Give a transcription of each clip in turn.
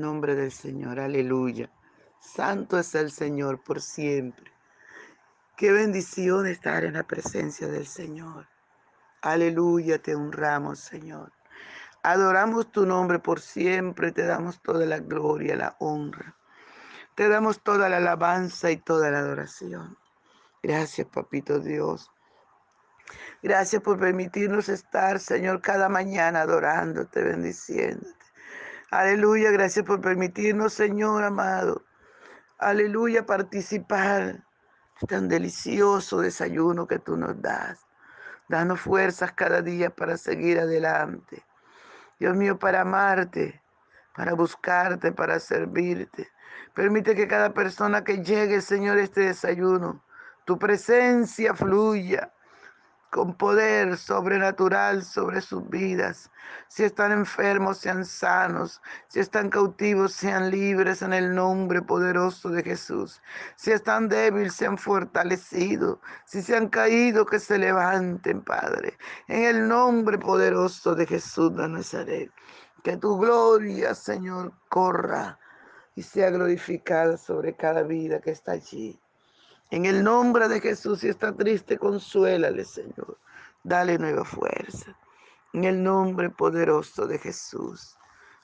nombre del Señor, aleluya. Santo es el Señor por siempre. Qué bendición estar en la presencia del Señor. Aleluya, te honramos, Señor. Adoramos tu nombre por siempre, te damos toda la gloria, la honra. Te damos toda la alabanza y toda la adoración. Gracias, papito Dios. Gracias por permitirnos estar, Señor, cada mañana adorándote, bendiciéndote. Aleluya, gracias por permitirnos, Señor amado. Aleluya, participar tan delicioso desayuno que tú nos das. Danos fuerzas cada día para seguir adelante. Dios mío, para amarte, para buscarte, para servirte. Permite que cada persona que llegue, Señor, este desayuno, tu presencia fluya con poder sobrenatural sobre sus vidas. Si están enfermos, sean sanos. Si están cautivos, sean libres en el nombre poderoso de Jesús. Si están débiles, sean fortalecidos. Si se han caído, que se levanten, Padre. En el nombre poderoso de Jesús de Nazaret. Que tu gloria, Señor, corra y sea glorificada sobre cada vida que está allí. En el nombre de Jesús, si está triste, consuélale, Señor. Dale nueva fuerza. En el nombre poderoso de Jesús.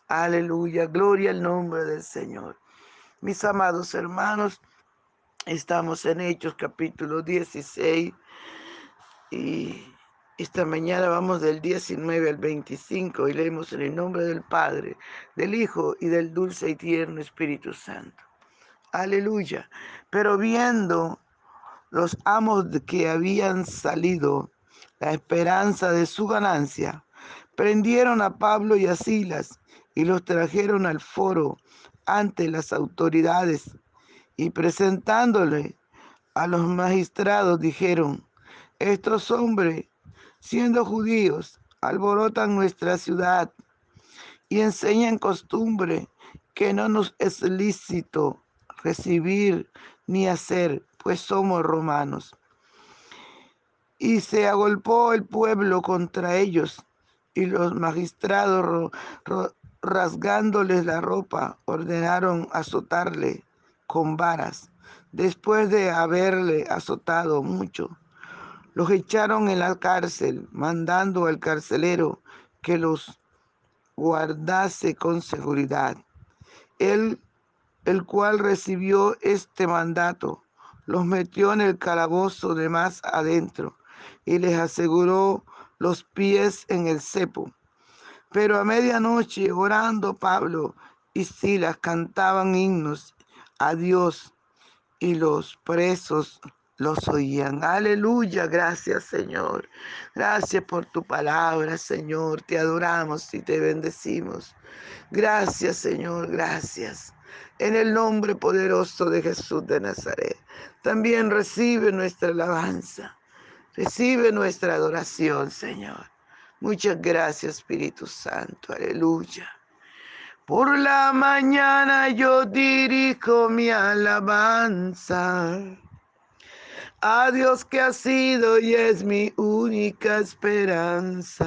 Aleluya. Gloria al nombre del Señor. Mis amados hermanos, estamos en Hechos capítulo 16 y esta mañana vamos del 19 al 25 y leemos en el nombre del Padre, del Hijo y del dulce y tierno Espíritu Santo. Aleluya. Pero viendo los amos que habían salido la esperanza de su ganancia, prendieron a Pablo y a Silas y los trajeron al foro ante las autoridades y presentándole a los magistrados dijeron, estos hombres, siendo judíos, alborotan nuestra ciudad y enseñan costumbre que no nos es lícito recibir ni hacer, pues somos romanos. Y se agolpó el pueblo contra ellos, y los magistrados, rasgándoles la ropa, ordenaron azotarle con varas. Después de haberle azotado mucho, los echaron en la cárcel, mandando al carcelero que los guardase con seguridad. Él el cual recibió este mandato, los metió en el calabozo de más adentro y les aseguró los pies en el cepo. Pero a medianoche, orando Pablo y Silas cantaban himnos a Dios y los presos los oían. Aleluya, gracias Señor. Gracias por tu palabra, Señor. Te adoramos y te bendecimos. Gracias, Señor, gracias en el nombre poderoso de Jesús de Nazaret. También recibe nuestra alabanza, recibe nuestra adoración, Señor. Muchas gracias, Espíritu Santo, aleluya. Por la mañana yo dirijo mi alabanza a Dios que ha sido y es mi única esperanza.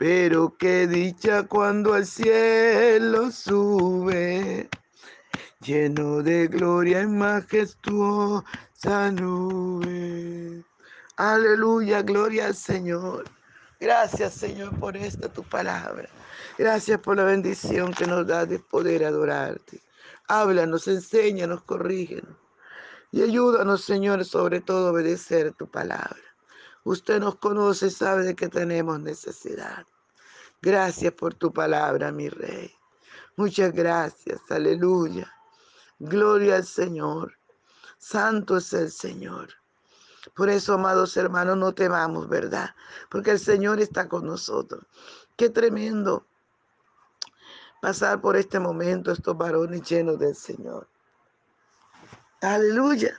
Pero qué dicha cuando al cielo sube, lleno de gloria y majestuosa nube. Aleluya, gloria al Señor. Gracias, Señor, por esta tu palabra. Gracias por la bendición que nos da de poder adorarte. Háblanos, enséñanos, corrígenos y ayúdanos, Señor, sobre todo a obedecer tu palabra. Usted nos conoce sabe de que tenemos necesidad. Gracias por tu palabra, mi Rey. Muchas gracias, aleluya. Gloria al Señor. Santo es el Señor. Por eso, amados hermanos, no temamos, ¿verdad? Porque el Señor está con nosotros. Qué tremendo pasar por este momento estos varones llenos del Señor aleluya,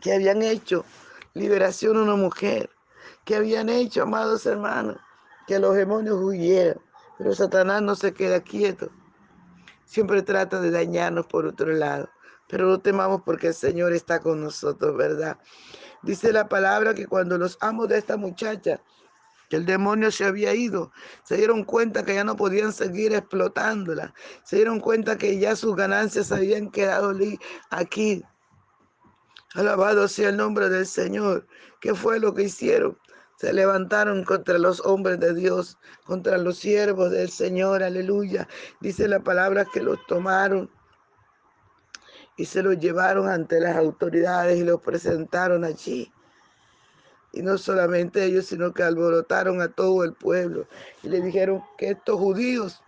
que habían hecho liberación a una mujer, que habían hecho, amados hermanos, que los demonios huyeran. Pero Satanás no se queda quieto. Siempre trata de dañarnos por otro lado. Pero no temamos porque el Señor está con nosotros, ¿verdad? Dice la palabra que cuando los amos de esta muchacha, que el demonio se había ido, se dieron cuenta que ya no podían seguir explotándola. Se dieron cuenta que ya sus ganancias habían quedado aquí Alabado sea el nombre del Señor. ¿Qué fue lo que hicieron? Se levantaron contra los hombres de Dios, contra los siervos del Señor. Aleluya. Dice la palabra que los tomaron y se los llevaron ante las autoridades y los presentaron allí. Y no solamente ellos, sino que alborotaron a todo el pueblo y le dijeron que estos judíos,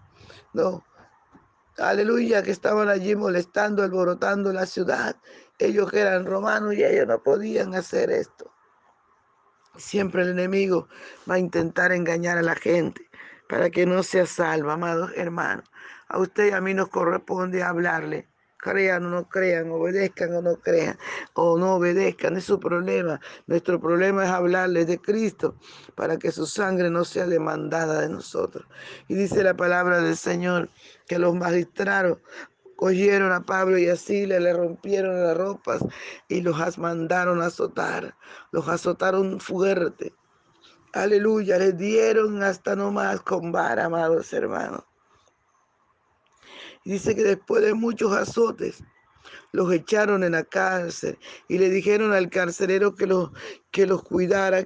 no, aleluya, que estaban allí molestando, alborotando la ciudad, ellos que eran romanos y ellos no podían hacer esto. Siempre el enemigo va a intentar engañar a la gente para que no sea salva, amados hermanos. A usted y a mí nos corresponde hablarle. Crean o no crean, obedezcan o no crean, o no obedezcan, es su problema. Nuestro problema es hablarles de Cristo para que su sangre no sea demandada de nosotros. Y dice la palabra del Señor que los magistrados cogieron a Pablo y a Sila, le rompieron las ropas y los mandaron a azotar. Los azotaron fuerte. Aleluya, les dieron hasta no más con vara, amados hermanos. Dice que después de muchos azotes, los echaron en la cárcel y le dijeron al carcelero que los, que los cuidara.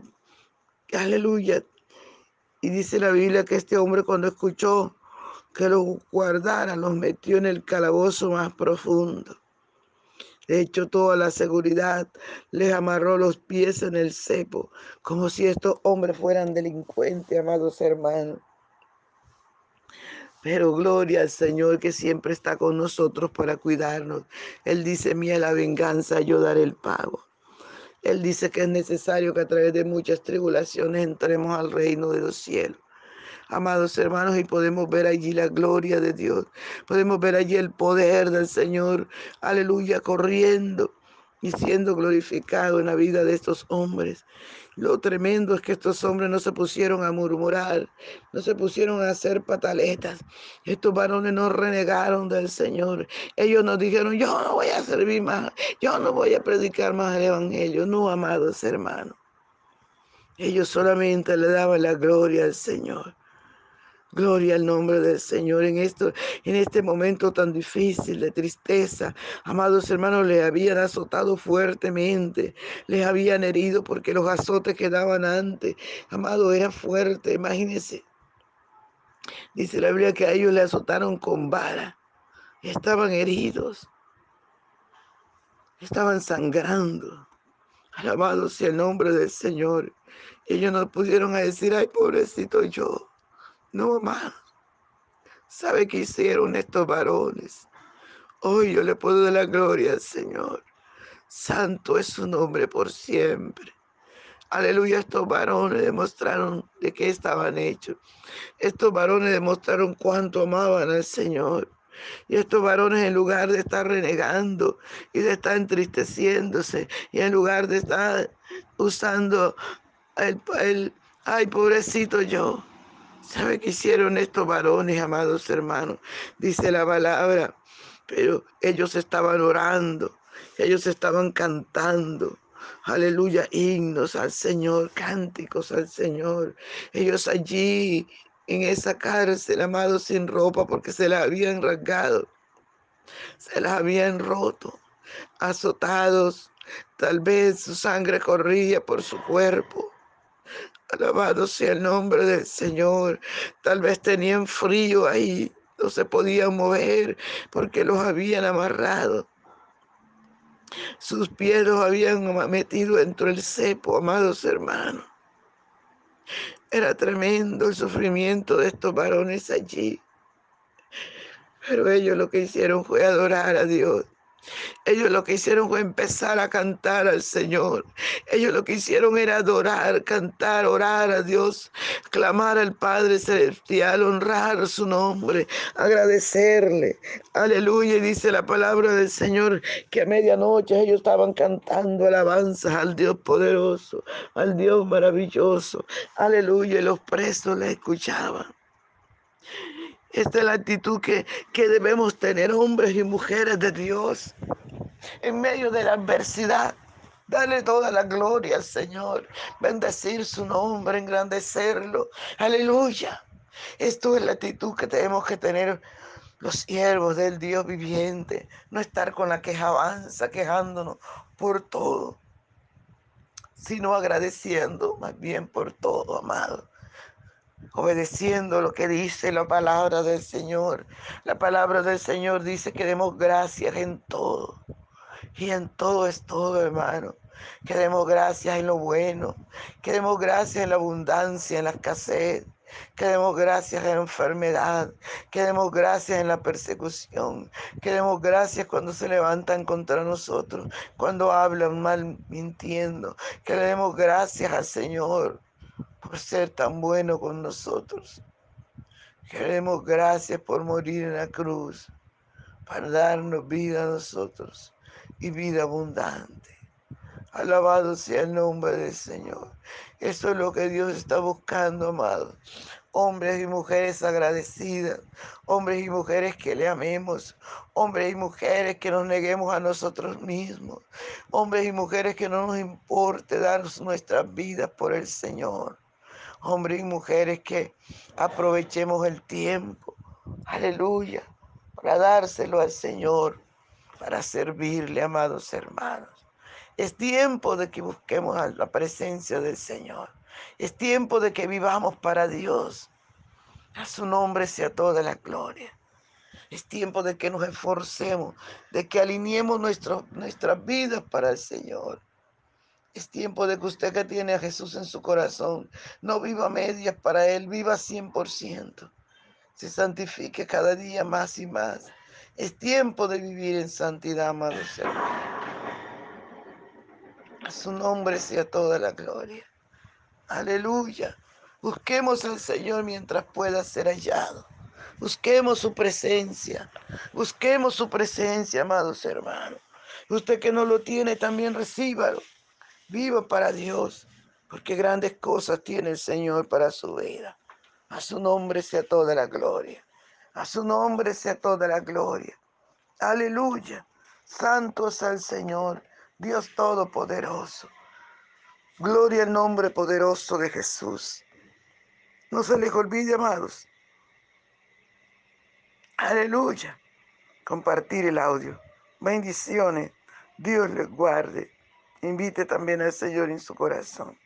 Aleluya. Y dice la Biblia que este hombre cuando escuchó que los guardara, los metió en el calabozo más profundo. De hecho, toda la seguridad les amarró los pies en el cepo, como si estos hombres fueran delincuentes, amados hermanos. Pero gloria al Señor que siempre está con nosotros para cuidarnos. Él dice, mía la venganza, yo daré el pago. Él dice que es necesario que a través de muchas tribulaciones entremos al reino de los cielos. Amados hermanos, y podemos ver allí la gloria de Dios. Podemos ver allí el poder del Señor, aleluya, corriendo y siendo glorificado en la vida de estos hombres. Lo tremendo es que estos hombres no se pusieron a murmurar, no se pusieron a hacer pataletas. Estos varones no renegaron del Señor. Ellos nos dijeron, yo no voy a servir más, yo no voy a predicar más el Evangelio. No, amados hermanos. Ellos solamente le daban la gloria al Señor. Gloria al nombre del Señor en esto, en este momento tan difícil de tristeza. Amados hermanos, les habían azotado fuertemente, les habían herido porque los azotes que daban antes, amado, era fuerte, imagínense. Dice la Biblia que a ellos le azotaron con vara, estaban heridos, estaban sangrando. Alabado sea el nombre del Señor. Ellos no pudieron a decir, ay, pobrecito yo. No, más. ¿Sabe qué hicieron estos varones? Hoy yo le puedo dar la gloria al Señor. Santo es su nombre por siempre. Aleluya, estos varones demostraron de qué estaban hechos. Estos varones demostraron cuánto amaban al Señor. Y estos varones en lugar de estar renegando y de estar entristeciéndose y en lugar de estar usando el, el ay pobrecito yo, ¿Sabe qué hicieron estos varones, amados hermanos? Dice la palabra, pero ellos estaban orando, ellos estaban cantando. Aleluya, himnos al Señor, cánticos al Señor. Ellos allí en esa cárcel, amados, sin ropa, porque se la habían rasgado, se las habían roto, azotados. Tal vez su sangre corría por su cuerpo. Alabado sea el nombre del Señor. Tal vez tenían frío ahí, no se podían mover porque los habían amarrado. Sus pies los habían metido dentro del cepo, amados hermanos. Era tremendo el sufrimiento de estos varones allí. Pero ellos lo que hicieron fue adorar a Dios. Ellos lo que hicieron fue empezar a cantar al Señor. Ellos lo que hicieron era adorar, cantar, orar a Dios, clamar al Padre Celestial, honrar su nombre, agradecerle. Aleluya. Y dice la palabra del Señor que a medianoche ellos estaban cantando alabanzas al Dios poderoso, al Dios maravilloso. Aleluya. Y los presos la escuchaban. Esta es la actitud que, que debemos tener hombres y mujeres de Dios en medio de la adversidad. Dale toda la gloria al Señor. Bendecir su nombre, engrandecerlo. Aleluya. Esto es la actitud que tenemos que tener los siervos del Dios viviente. No estar con la queja avanza, quejándonos por todo, sino agradeciendo más bien por todo, amado obedeciendo lo que dice la palabra del Señor. La palabra del Señor dice que demos gracias en todo. Y en todo es todo, hermano. Que demos gracias en lo bueno. Que demos gracias en la abundancia, en la escasez. Que demos gracias en la enfermedad. Que demos gracias en la persecución. Que demos gracias cuando se levantan contra nosotros. Cuando hablan mal mintiendo. Que demos gracias al Señor por ser tan bueno con nosotros. Queremos gracias por morir en la cruz, para darnos vida a nosotros y vida abundante. Alabado sea el nombre del Señor. Eso es lo que Dios está buscando, amado. Hombres y mujeres agradecidas, hombres y mujeres que le amemos, hombres y mujeres que nos neguemos a nosotros mismos, hombres y mujeres que no nos importe dar nuestras vidas por el Señor hombres y mujeres que aprovechemos el tiempo, aleluya, para dárselo al Señor, para servirle, amados hermanos. Es tiempo de que busquemos la presencia del Señor. Es tiempo de que vivamos para Dios. A su nombre sea toda la gloria. Es tiempo de que nos esforcemos, de que alineemos nuestras vidas para el Señor. Es tiempo de que usted que tiene a Jesús en su corazón no viva medias para Él, viva 100%. Se santifique cada día más y más. Es tiempo de vivir en santidad, amados hermanos. A su nombre sea toda la gloria. Aleluya. Busquemos al Señor mientras pueda ser hallado. Busquemos su presencia. Busquemos su presencia, amados hermanos. Usted que no lo tiene, también recíbalo. Viva para Dios, porque grandes cosas tiene el Señor para su vida. A su nombre sea toda la gloria. A su nombre sea toda la gloria. Aleluya. Santo es el Señor, Dios Todopoderoso. Gloria al nombre poderoso de Jesús. No se les olvide, amados. Aleluya. Compartir el audio. Bendiciones. Dios les guarde. Invite también al Señor en su corazón.